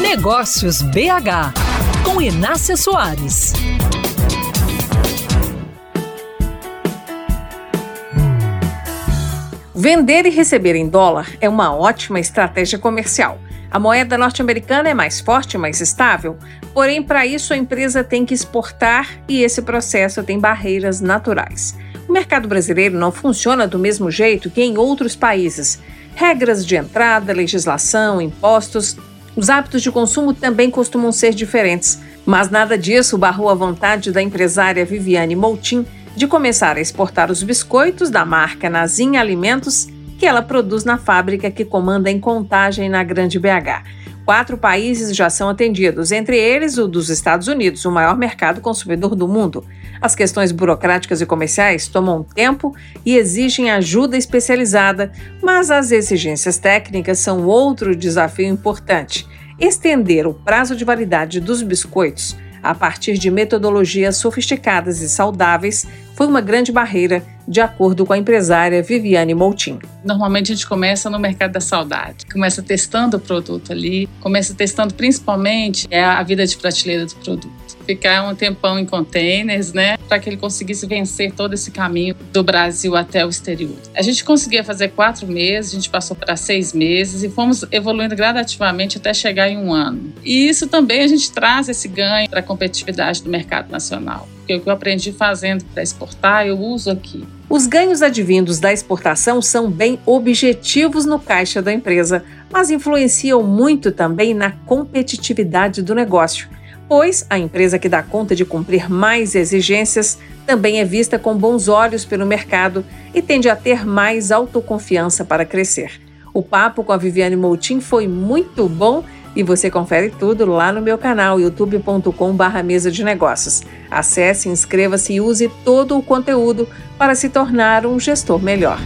Negócios BH, com Inácia Soares. Vender e receber em dólar é uma ótima estratégia comercial. A moeda norte-americana é mais forte e mais estável, porém, para isso a empresa tem que exportar e esse processo tem barreiras naturais. O mercado brasileiro não funciona do mesmo jeito que em outros países. Regras de entrada, legislação, impostos, os hábitos de consumo também costumam ser diferentes. Mas nada disso barrou a vontade da empresária Viviane Moutin de começar a exportar os biscoitos da marca Nazim Alimentos que ela produz na fábrica que comanda em Contagem, na Grande BH. Quatro países já são atendidos, entre eles o dos Estados Unidos, o maior mercado consumidor do mundo. As questões burocráticas e comerciais tomam tempo e exigem ajuda especializada, mas as exigências técnicas são outro desafio importante. Estender o prazo de validade dos biscoitos a partir de metodologias sofisticadas e saudáveis foi uma grande barreira, de acordo com a empresária Viviane Moutin. Normalmente a gente começa no mercado da saudade, começa testando o produto ali, começa testando principalmente é a vida de prateleira do produto ficar um tempão em containers, né, para que ele conseguisse vencer todo esse caminho do Brasil até o exterior. A gente conseguia fazer quatro meses, a gente passou para seis meses e fomos evoluindo gradativamente até chegar em um ano. E isso também a gente traz esse ganho para a competitividade do mercado nacional. Porque o que eu aprendi fazendo para exportar, eu uso aqui. Os ganhos advindos da exportação são bem objetivos no caixa da empresa, mas influenciam muito também na competitividade do negócio pois a empresa que dá conta de cumprir mais exigências também é vista com bons olhos pelo mercado e tende a ter mais autoconfiança para crescer. O papo com a Viviane Moutin foi muito bom e você confere tudo lá no meu canal youtube.com/barra mesa de negócios. Acesse, inscreva-se e use todo o conteúdo para se tornar um gestor melhor.